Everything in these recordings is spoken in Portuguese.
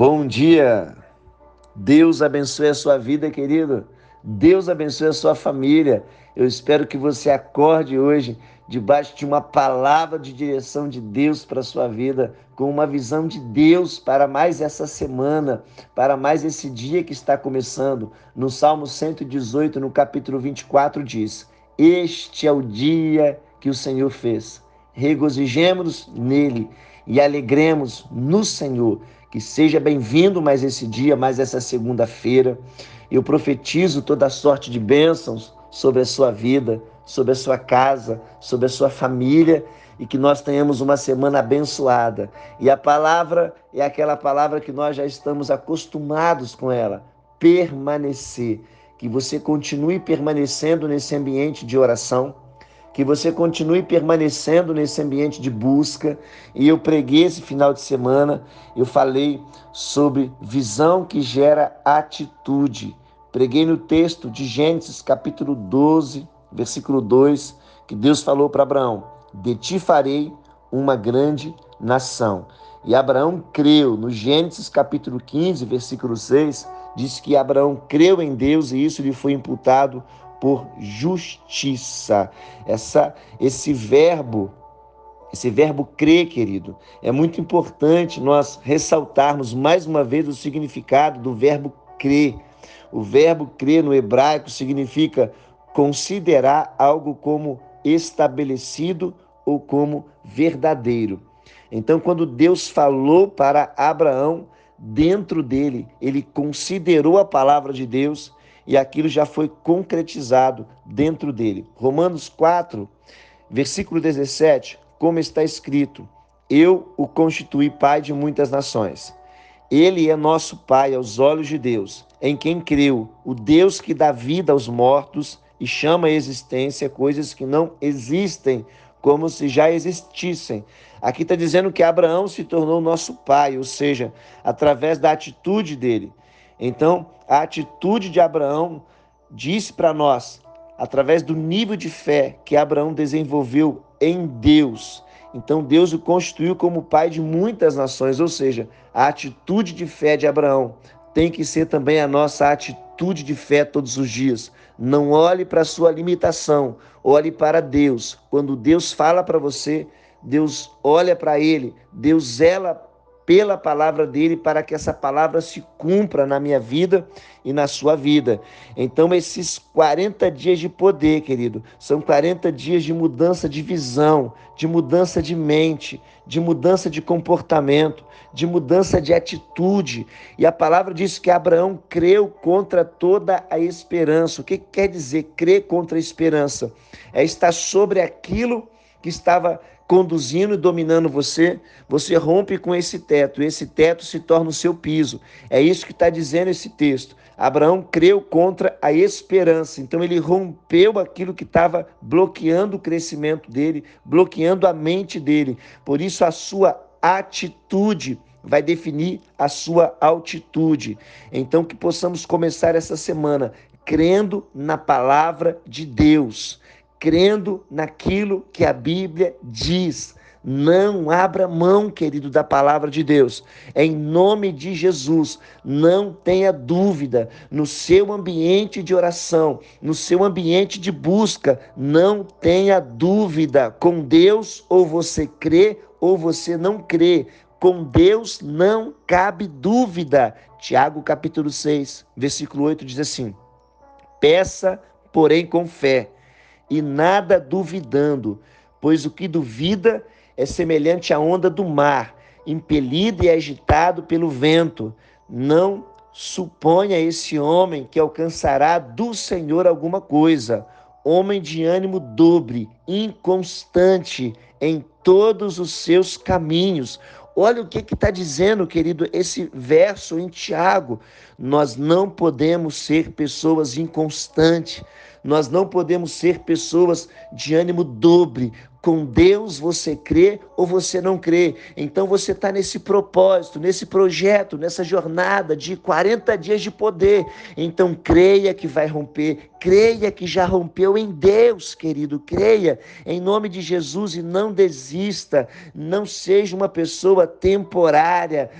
Bom dia. Deus abençoe a sua vida, querido. Deus abençoe a sua família. Eu espero que você acorde hoje debaixo de uma palavra de direção de Deus para a sua vida, com uma visão de Deus para mais essa semana, para mais esse dia que está começando. No Salmo 118, no capítulo 24, diz: Este é o dia que o Senhor fez. Regozijemos nele e alegremos no Senhor. Que seja bem-vindo mais esse dia, mais essa segunda-feira. Eu profetizo toda sorte de bênçãos sobre a sua vida, sobre a sua casa, sobre a sua família e que nós tenhamos uma semana abençoada. E a palavra é aquela palavra que nós já estamos acostumados com ela: permanecer. Que você continue permanecendo nesse ambiente de oração que você continue permanecendo nesse ambiente de busca. E eu preguei esse final de semana, eu falei sobre visão que gera atitude. Preguei no texto de Gênesis, capítulo 12, versículo 2, que Deus falou para Abraão: De ti farei uma grande nação. E Abraão creu. No Gênesis, capítulo 15, versículo 6, diz que Abraão creu em Deus e isso lhe foi imputado por justiça. Essa, esse verbo, esse verbo crer, querido, é muito importante nós ressaltarmos mais uma vez o significado do verbo crer. O verbo crer no hebraico significa considerar algo como estabelecido ou como verdadeiro. Então, quando Deus falou para Abraão, dentro dele, ele considerou a palavra de Deus e aquilo já foi concretizado dentro dele. Romanos 4, versículo 17, como está escrito: Eu o constituí pai de muitas nações. Ele é nosso pai aos olhos de Deus, em quem creu, o Deus que dá vida aos mortos e chama à existência coisas que não existem, como se já existissem. Aqui está dizendo que Abraão se tornou nosso pai, ou seja, através da atitude dele. Então, a atitude de Abraão disse para nós, através do nível de fé que Abraão desenvolveu em Deus. Então, Deus o constituiu como pai de muitas nações, ou seja, a atitude de fé de Abraão tem que ser também a nossa atitude de fé todos os dias. Não olhe para a sua limitação, olhe para Deus. Quando Deus fala para você, Deus olha para ele, Deus zela pela palavra dele para que essa palavra se cumpra na minha vida e na sua vida. Então, esses 40 dias de poder, querido, são 40 dias de mudança de visão, de mudança de mente, de mudança de comportamento, de mudança de atitude. E a palavra diz que Abraão creu contra toda a esperança. O que quer dizer crer contra a esperança? É estar sobre aquilo que estava conduzindo e dominando você, você rompe com esse teto, esse teto se torna o seu piso. É isso que está dizendo esse texto. Abraão creu contra a esperança, então ele rompeu aquilo que estava bloqueando o crescimento dele, bloqueando a mente dele. Por isso, a sua atitude vai definir a sua altitude. Então, que possamos começar essa semana crendo na palavra de Deus crendo naquilo que a Bíblia diz. Não abra mão, querido, da palavra de Deus. Em nome de Jesus, não tenha dúvida no seu ambiente de oração, no seu ambiente de busca, não tenha dúvida. Com Deus, ou você crê ou você não crê. Com Deus não cabe dúvida. Tiago capítulo 6, versículo 8 diz assim: Peça, porém, com fé e nada duvidando, pois o que duvida é semelhante à onda do mar, impelido e agitado pelo vento. Não suponha esse homem que alcançará do Senhor alguma coisa. Homem de ânimo dobre, inconstante em todos os seus caminhos. Olha o que está dizendo, querido, esse verso em Tiago. Nós não podemos ser pessoas inconstantes. Nós não podemos ser pessoas de ânimo dobre. Com Deus você crê ou você não crê. Então você está nesse propósito, nesse projeto, nessa jornada de 40 dias de poder. Então creia que vai romper, creia que já rompeu em Deus, querido. Creia em nome de Jesus e não desista. Não seja uma pessoa temporária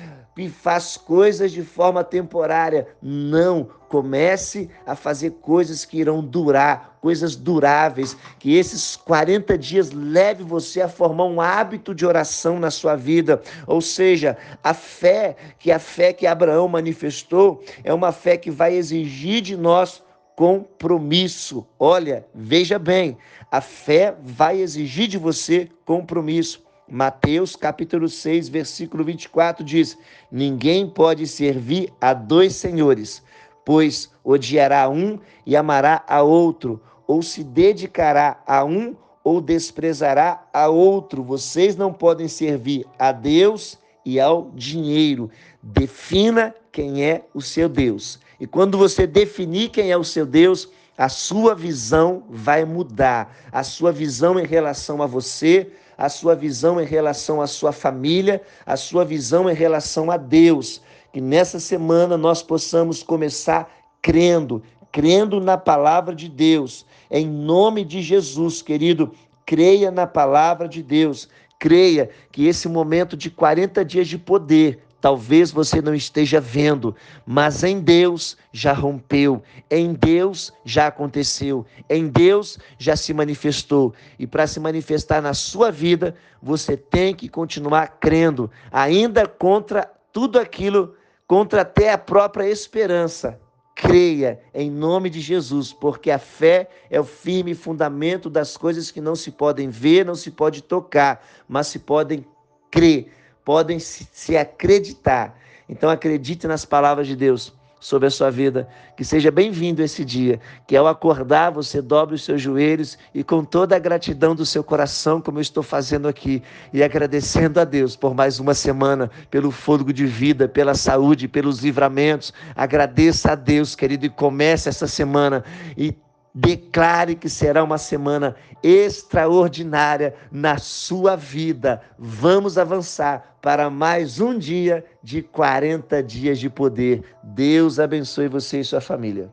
que faz coisas de forma temporária. Não, comece a fazer coisas que irão durar, coisas duráveis, que esses 40 dias leve você a formar um hábito de oração na sua vida. Ou seja, a fé, que a fé que Abraão manifestou, é uma fé que vai exigir de nós compromisso. Olha, veja bem, a fé vai exigir de você compromisso. Mateus capítulo 6, versículo 24 diz: Ninguém pode servir a dois senhores, pois odiará um e amará a outro, ou se dedicará a um ou desprezará a outro. Vocês não podem servir a Deus e ao dinheiro. Defina quem é o seu Deus. E quando você definir quem é o seu Deus, a sua visão vai mudar. A sua visão em relação a você, a sua visão em relação à sua família, a sua visão em relação a Deus. Que nessa semana nós possamos começar crendo, crendo na palavra de Deus. Em nome de Jesus, querido, creia na palavra de Deus. Creia que esse momento de 40 dias de poder Talvez você não esteja vendo, mas em Deus já rompeu, em Deus já aconteceu, em Deus já se manifestou. E para se manifestar na sua vida, você tem que continuar crendo, ainda contra tudo aquilo, contra até a própria esperança. Creia em nome de Jesus, porque a fé é o firme fundamento das coisas que não se podem ver, não se pode tocar, mas se podem crer podem se acreditar. Então acredite nas palavras de Deus sobre a sua vida. Que seja bem-vindo esse dia, que ao acordar você dobre os seus joelhos e com toda a gratidão do seu coração, como eu estou fazendo aqui, e agradecendo a Deus por mais uma semana, pelo fôlego de vida, pela saúde, pelos livramentos. Agradeça a Deus, querido, e comece essa semana e Declare que será uma semana extraordinária na sua vida. Vamos avançar para mais um dia de 40 dias de poder. Deus abençoe você e sua família.